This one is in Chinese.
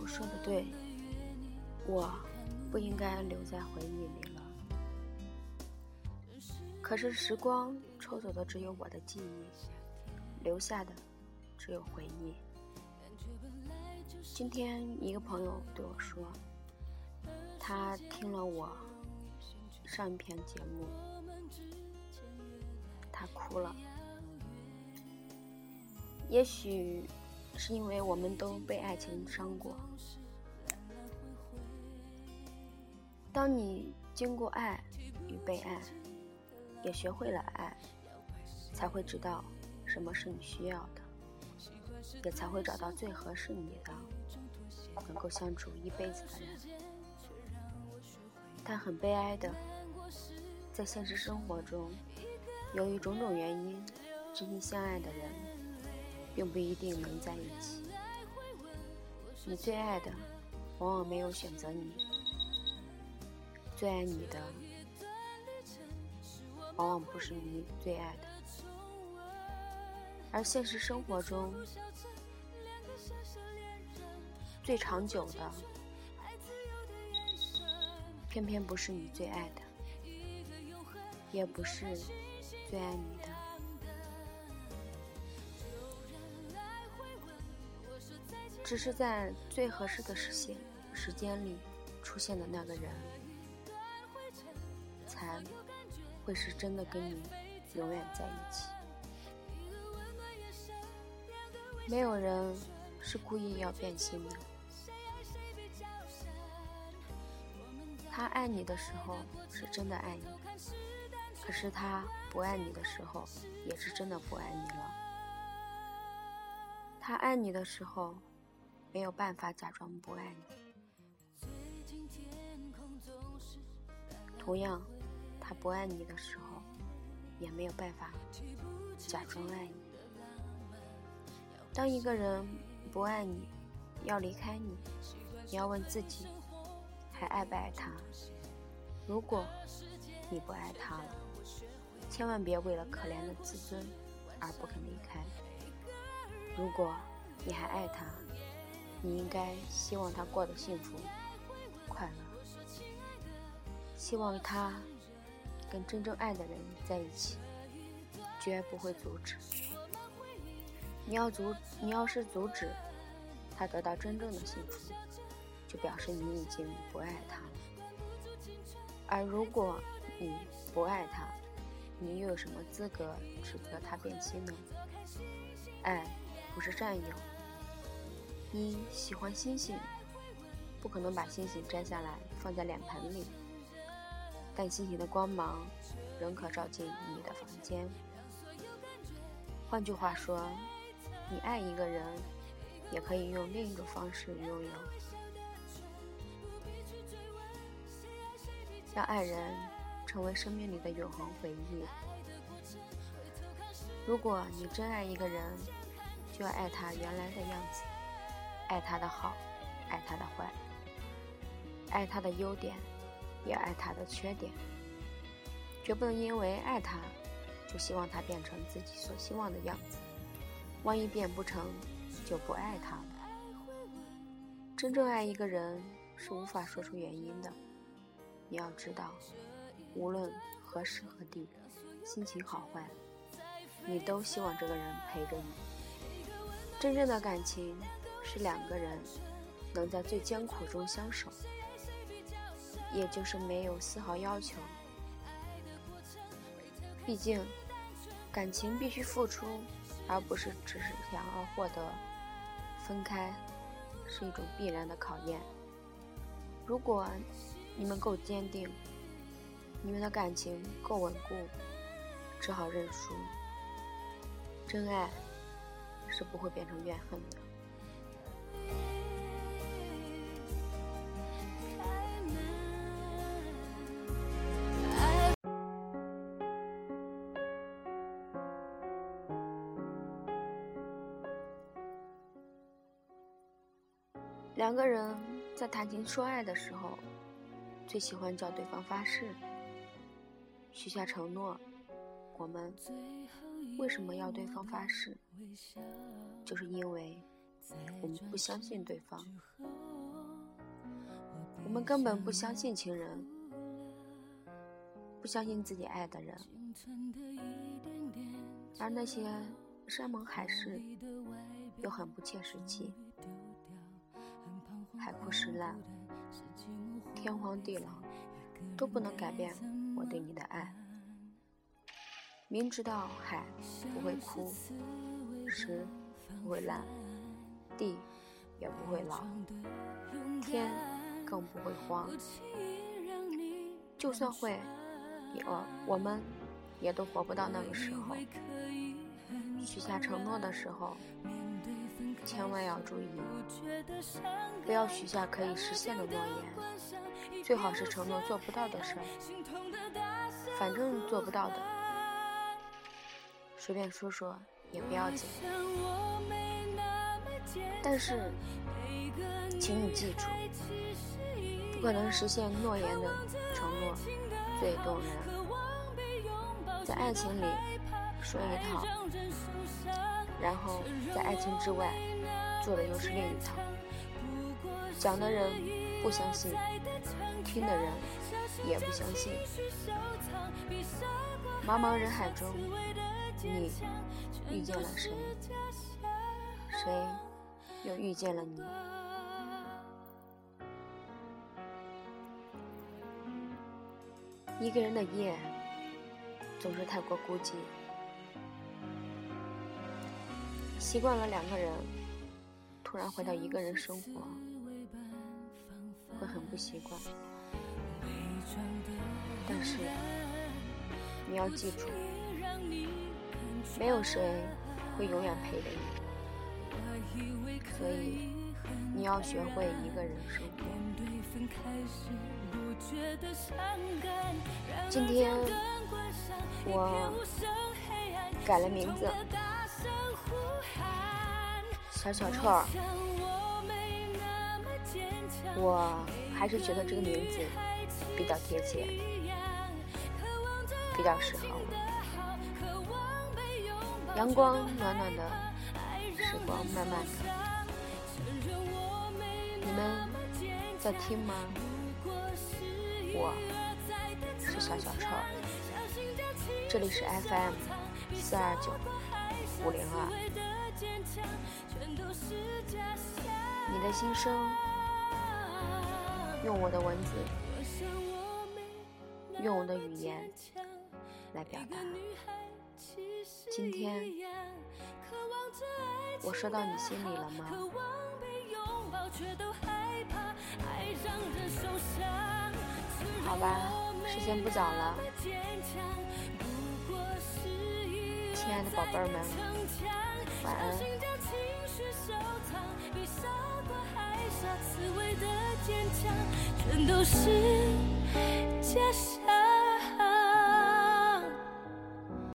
友说的对，我不应该留在回忆里了。可是时光抽走的只有我的记忆，留下的只有回忆。今天一个朋友对我说，他听了我上一篇节目，他哭了。也许是因为我们都被爱情伤过。当你经过爱与被爱，也学会了爱，才会知道什么是你需要的，也才会找到最合适你的、能够相处一辈子的人。但很悲哀的，在现实生活中，由于种种原因，真心相爱的人。并不一定能在一起。你最爱的，往往没有选择你；最爱你的，往往不是你最爱的。而现实生活中，最长久的，偏偏不是你最爱的，也不是最爱你的。只是在最合适的时间时间里出现的那个人，才会是真的跟你永远在一起。没有人是故意要变心的。他爱你的时候是真的爱你，可是他不爱你的时候也是真的不爱你了。他爱你的时候。没有办法假装不爱你。同样，他不爱你的时候，也没有办法假装爱你。当一个人不爱你，要离开你，你要问自己，还爱不爱他？如果你不爱他了，千万别为了可怜的自尊而不肯离开。如果你还爱他，你应该希望他过得幸福、快乐，希望他跟真正爱的人在一起，绝不会阻止。你要阻，你要是阻止他得到真正的幸福，就表示你已经不爱他了。而如果你不爱他，你又有什么资格指责他变心呢？爱不是占有。一喜欢星星，不可能把星星摘下来放在脸盆里，但星星的光芒仍可照进你的房间。换句话说，你爱一个人，也可以用另一种方式拥有。让爱人成为生命里的永恒回忆。如果你真爱一个人，就要爱他原来的样子。爱他的好，爱他的坏，爱他的优点，也爱他的缺点，绝不能因为爱他，就希望他变成自己所希望的样子。万一变不成，就不爱他了。真正爱一个人是无法说出原因的。你要知道，无论何时何地，心情好坏，你都希望这个人陪着你。真正的感情。是两个人能在最艰苦中相守，也就是没有丝毫要求。毕竟，感情必须付出，而不是只是想要获得。分开是一种必然的考验。如果你们够坚定，你们的感情够稳固，只好认输。真爱是不会变成怨恨的。两个人在谈情说爱的时候，最喜欢叫对方发誓，许下承诺。我们为什么要对方发誓？就是因为我们不相信对方，我们根本不相信情人，不相信自己爱的人，而那些山盟海誓又很不切实际，海枯石烂，天荒地老，都不能改变我对你的爱。明知道海不会枯，石不会烂，地也不会老，天更不会荒。就算会，也我们也都活不到那个时候。许下承诺的时候，千万要注意，不要许下可以实现的诺言，最好是承诺做不到的事儿。反正做不到的。随便说说也不要紧，但是，请你记住，不可能实现诺言的承诺最动人。在爱情里说一套，然后在爱情之外做的又是另一套。讲的人不相信，听的人也不相信。茫茫人海中。你遇见了谁？谁又遇见了你？一个人的夜总是太过孤寂，习惯了两个人，突然回到一个人生活，会很不习惯。但是你要记住。没有谁会永远陪着你，所以你要学会一个人生活。今天我改了名字，小小臭儿，我还是觉得这个名字比较贴切，比较适合我。阳光暖暖的，时光慢慢的，你们在听吗？我是小小臭，这里是 FM 四二九五零二，你的心声，用我的文字，用我的语言来表达。今天我说到你心里了吗？好吧，时间不早了，亲爱的宝贝儿们，小心将情绪收藏比傻瓜还傻刺猬的坚强全都是假象。